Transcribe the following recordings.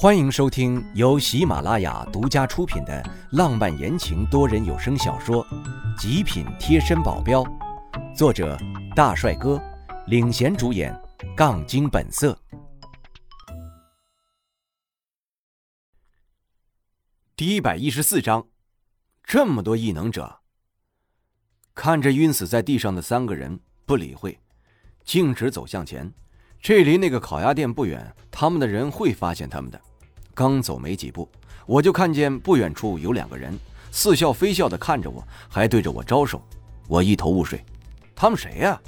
欢迎收听由喜马拉雅独家出品的浪漫言情多人有声小说《极品贴身保镖》，作者大帅哥领衔主演，杠精本色。第一百一十四章，这么多异能者，看着晕死在地上的三个人，不理会，径直走向前。这离那个烤鸭店不远，他们的人会发现他们的。刚走没几步，我就看见不远处有两个人似笑非笑的看着我，还对着我招手。我一头雾水，他们谁呀？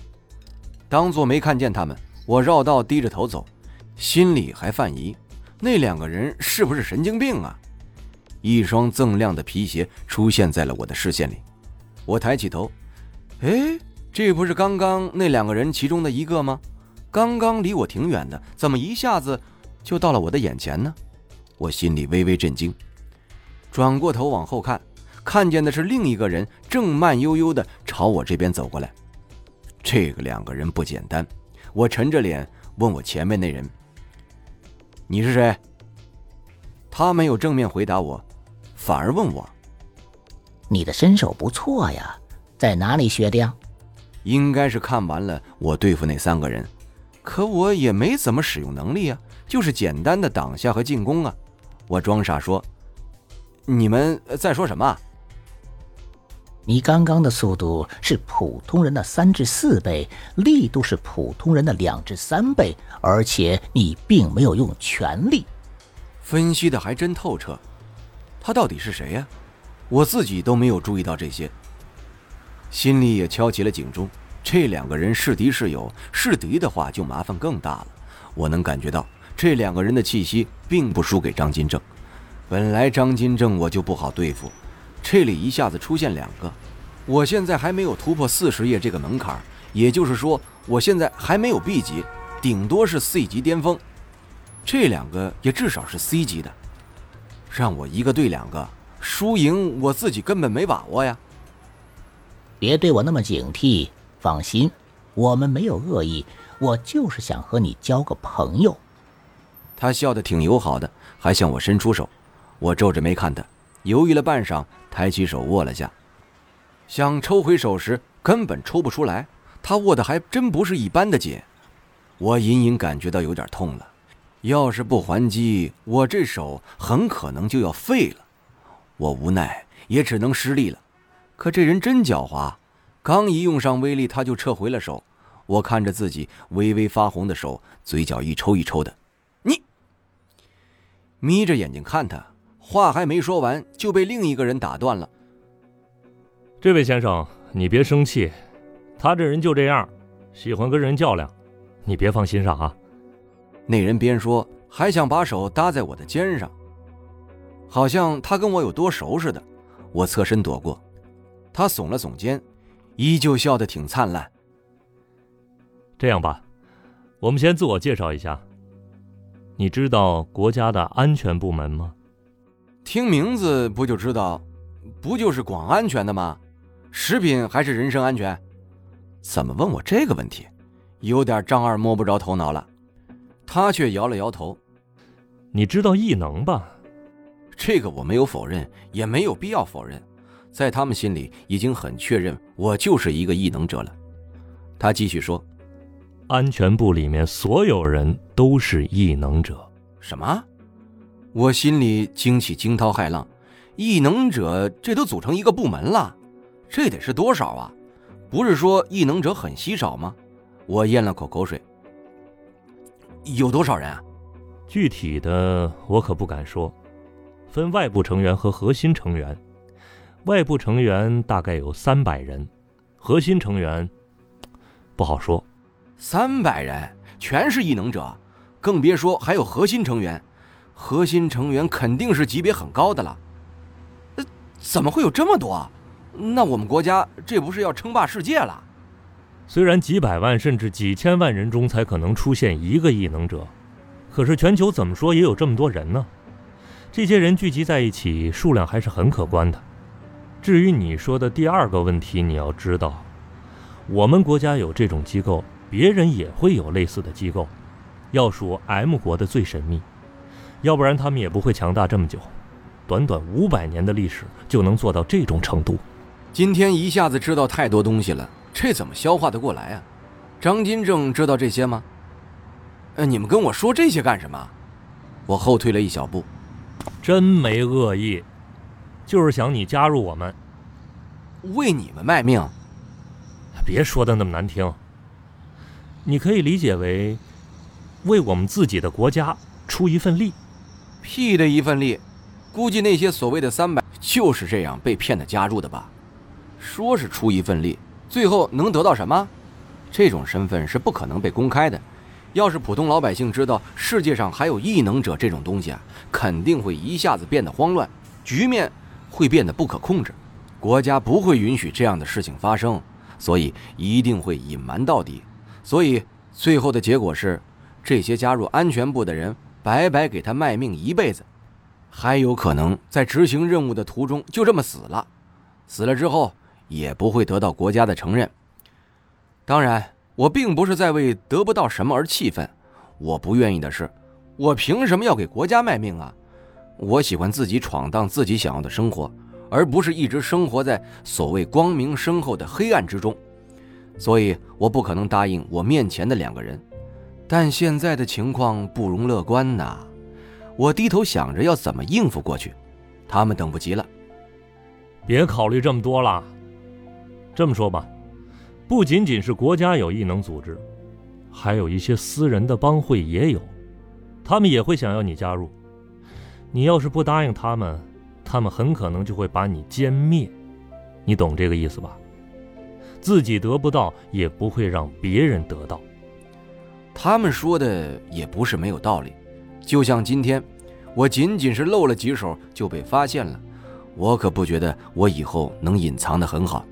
当做没看见他们，我绕道低着头走，心里还犯疑：那两个人是不是神经病啊？一双锃亮的皮鞋出现在了我的视线里，我抬起头，哎，这不是刚刚那两个人其中的一个吗？刚刚离我挺远的，怎么一下子就到了我的眼前呢？我心里微微震惊，转过头往后看，看见的是另一个人正慢悠悠的朝我这边走过来。这个两个人不简单，我沉着脸问我前面那人：“你是谁？”他没有正面回答我，反而问我：“你的身手不错呀，在哪里学的呀？”应该是看完了我对付那三个人。可我也没怎么使用能力啊，就是简单的挡下和进攻啊。我装傻说：“你们在说什么？”你刚刚的速度是普通人的三至四倍，力度是普通人的两至三倍，而且你并没有用全力。分析的还真透彻。他到底是谁呀？我自己都没有注意到这些，心里也敲起了警钟。这两个人是敌是友？是敌的话，就麻烦更大了。我能感觉到这两个人的气息并不输给张金正。本来张金正我就不好对付，这里一下子出现两个，我现在还没有突破四十页这个门槛，也就是说，我现在还没有 B 级，顶多是 C 级巅峰。这两个也至少是 C 级的，让我一个对两个，输赢我自己根本没把握呀。别对我那么警惕。放心，我们没有恶意，我就是想和你交个朋友。他笑得挺友好的，还向我伸出手。我皱着眉看他，犹豫了半晌，抬起手握了下。想抽回手时，根本抽不出来。他握的还真不是一般的紧，我隐隐感觉到有点痛了。要是不还击，我这手很可能就要废了。我无奈，也只能失利了。可这人真狡猾。刚一用上威力，他就撤回了手。我看着自己微微发红的手，嘴角一抽一抽的。你眯着眼睛看他，话还没说完，就被另一个人打断了。这位先生，你别生气，他这人就这样，喜欢跟人较量，你别放心上啊。那人边说，还想把手搭在我的肩上，好像他跟我有多熟似的。我侧身躲过，他耸了耸肩。依旧笑得挺灿烂。这样吧，我们先自我介绍一下。你知道国家的安全部门吗？听名字不就知道，不就是管安全的吗？食品还是人身安全？怎么问我这个问题？有点张二摸不着头脑了。他却摇了摇头。你知道异能吧？这个我没有否认，也没有必要否认。在他们心里已经很确认，我就是一个异能者了。他继续说：“安全部里面所有人都是异能者。”什么？我心里惊起惊涛骇浪。异能者这都组成一个部门了，这得是多少啊？不是说异能者很稀少吗？我咽了口口水。有多少人啊？具体的我可不敢说，分外部成员和核心成员。外部成员大概有三百人，核心成员不好说。三百人全是异能者，更别说还有核心成员。核心成员肯定是级别很高的了。呃，怎么会有这么多？那我们国家这不是要称霸世界了？虽然几百万甚至几千万人中才可能出现一个异能者，可是全球怎么说也有这么多人呢？这些人聚集在一起，数量还是很可观的。至于你说的第二个问题，你要知道，我们国家有这种机构，别人也会有类似的机构。要数 M 国的最神秘，要不然他们也不会强大这么久，短短五百年的历史就能做到这种程度。今天一下子知道太多东西了，这怎么消化得过来啊？张金正知道这些吗？呃，你们跟我说这些干什么？我后退了一小步。真没恶意，就是想你加入我们，为你们卖命。别说的那么难听。你可以理解为，为我们自己的国家出一份力。屁的一份力，估计那些所谓的三百就是这样被骗的加入的吧？说是出一份力，最后能得到什么？这种身份是不可能被公开的。要是普通老百姓知道世界上还有异能者这种东西啊，肯定会一下子变得慌乱，局面会变得不可控制。国家不会允许这样的事情发生，所以一定会隐瞒到底。所以最后的结果是，这些加入安全部的人白白给他卖命一辈子，还有可能在执行任务的途中就这么死了。死了之后也不会得到国家的承认。当然。我并不是在为得不到什么而气愤，我不愿意的是，我凭什么要给国家卖命啊？我喜欢自己闯荡自己想要的生活，而不是一直生活在所谓光明身后的黑暗之中。所以，我不可能答应我面前的两个人。但现在的情况不容乐观呐！我低头想着要怎么应付过去，他们等不及了。别考虑这么多了，这么说吧。不仅仅是国家有异能组织，还有一些私人的帮会也有，他们也会想要你加入。你要是不答应他们，他们很可能就会把你歼灭。你懂这个意思吧？自己得不到，也不会让别人得到。他们说的也不是没有道理。就像今天，我仅仅是露了几手就被发现了，我可不觉得我以后能隐藏得很好。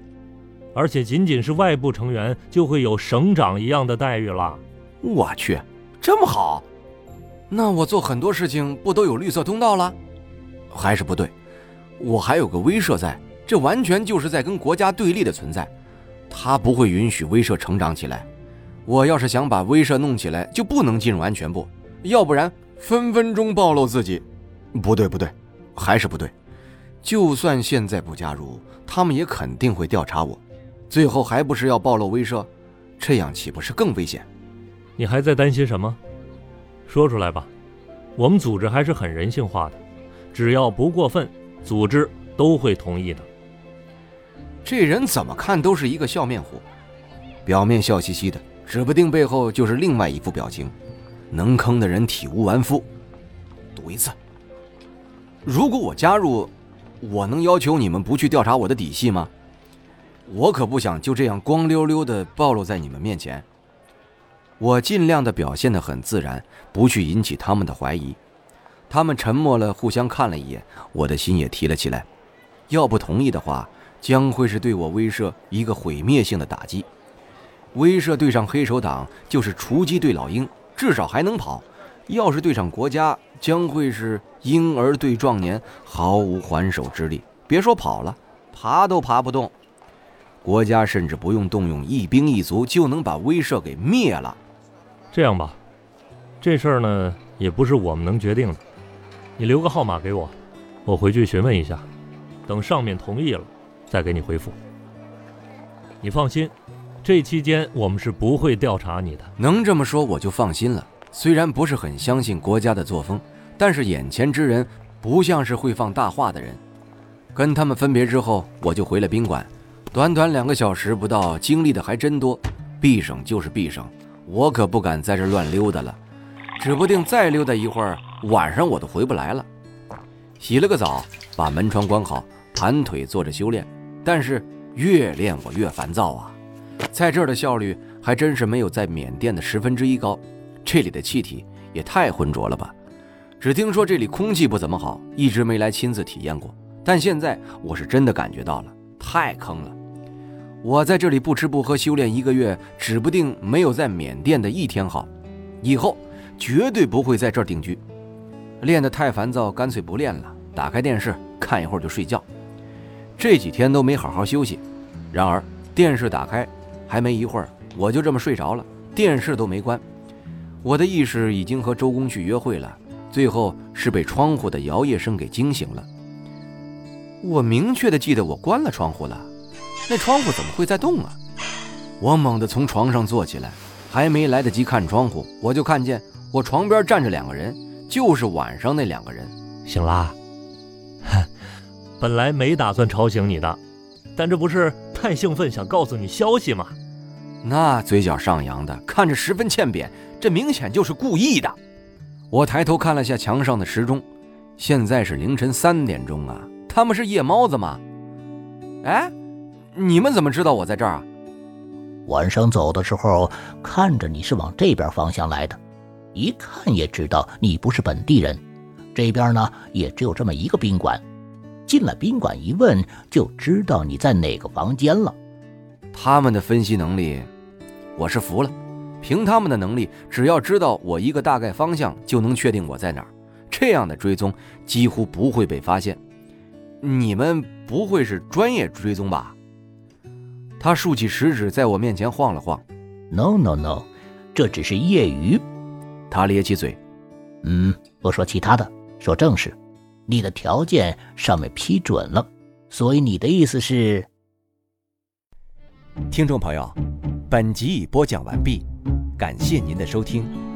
而且仅仅是外部成员就会有省长一样的待遇了。我去，这么好？那我做很多事情不都有绿色通道了？还是不对，我还有个威慑在，这完全就是在跟国家对立的存在，他不会允许威慑成长起来。我要是想把威慑弄起来，就不能进入安全部，要不然分分钟暴露自己。不对不对，还是不对。就算现在不加入，他们也肯定会调查我。最后还不是要暴露威慑，这样岂不是更危险？你还在担心什么？说出来吧。我们组织还是很人性化的，只要不过分，组织都会同意的。这人怎么看都是一个笑面虎，表面笑嘻嘻的，指不定背后就是另外一副表情。能坑的人体无完肤。赌一次。如果我加入，我能要求你们不去调查我的底细吗？我可不想就这样光溜溜的暴露在你们面前。我尽量的表现的很自然，不去引起他们的怀疑。他们沉默了，互相看了一眼，我的心也提了起来。要不同意的话，将会是对我威慑一个毁灭性的打击。威慑对上黑手党，就是雏鸡对老鹰，至少还能跑；要是对上国家，将会是婴儿对壮年，毫无还手之力。别说跑了，爬都爬不动。国家甚至不用动用一兵一卒就能把威慑给灭了。这样吧，这事儿呢也不是我们能决定的。你留个号码给我，我回去询问一下，等上面同意了再给你回复。你放心，这期间我们是不会调查你的。能这么说我就放心了。虽然不是很相信国家的作风，但是眼前之人不像是会放大话的人。跟他们分别之后，我就回了宾馆。短短两个小时不到，经历的还真多。毕省就是毕省，我可不敢在这乱溜达了，指不定再溜达一会儿，晚上我都回不来了。洗了个澡，把门窗关好，盘腿坐着修炼。但是越练我越烦躁啊！在这儿的效率还真是没有在缅甸的十分之一高。这里的气体也太浑浊了吧！只听说这里空气不怎么好，一直没来亲自体验过。但现在我是真的感觉到了，太坑了。我在这里不吃不喝修炼一个月，指不定没有在缅甸的一天好。以后绝对不会在这儿定居。练得太烦躁，干脆不练了。打开电视看一会儿就睡觉。这几天都没好好休息。然而电视打开，还没一会儿我就这么睡着了，电视都没关。我的意识已经和周公去约会了。最后是被窗户的摇曳声给惊醒了。我明确的记得我关了窗户了，那窗户怎么会在动啊？我猛地从床上坐起来，还没来得及看窗户，我就看见我床边站着两个人，就是晚上那两个人。醒啦？本来没打算吵醒你的，但这不是太兴奋想告诉你消息吗？那嘴角上扬的，看着十分欠扁，这明显就是故意的。我抬头看了下墙上的时钟，现在是凌晨三点钟啊！他们是夜猫子吗？哎，你们怎么知道我在这儿啊？晚上走的时候看着你是往这边方向来的，一看也知道你不是本地人。这边呢也只有这么一个宾馆，进了宾馆一问就知道你在哪个房间了。他们的分析能力，我是服了。凭他们的能力，只要知道我一个大概方向，就能确定我在哪儿。这样的追踪几乎不会被发现。你们不会是专业追踪吧？他竖起食指在我面前晃了晃。No no no，这只是业余。他咧起嘴。嗯，不说其他的，说正事。你的条件上面批准了，所以你的意思是？听众朋友，本集已播讲完毕，感谢您的收听。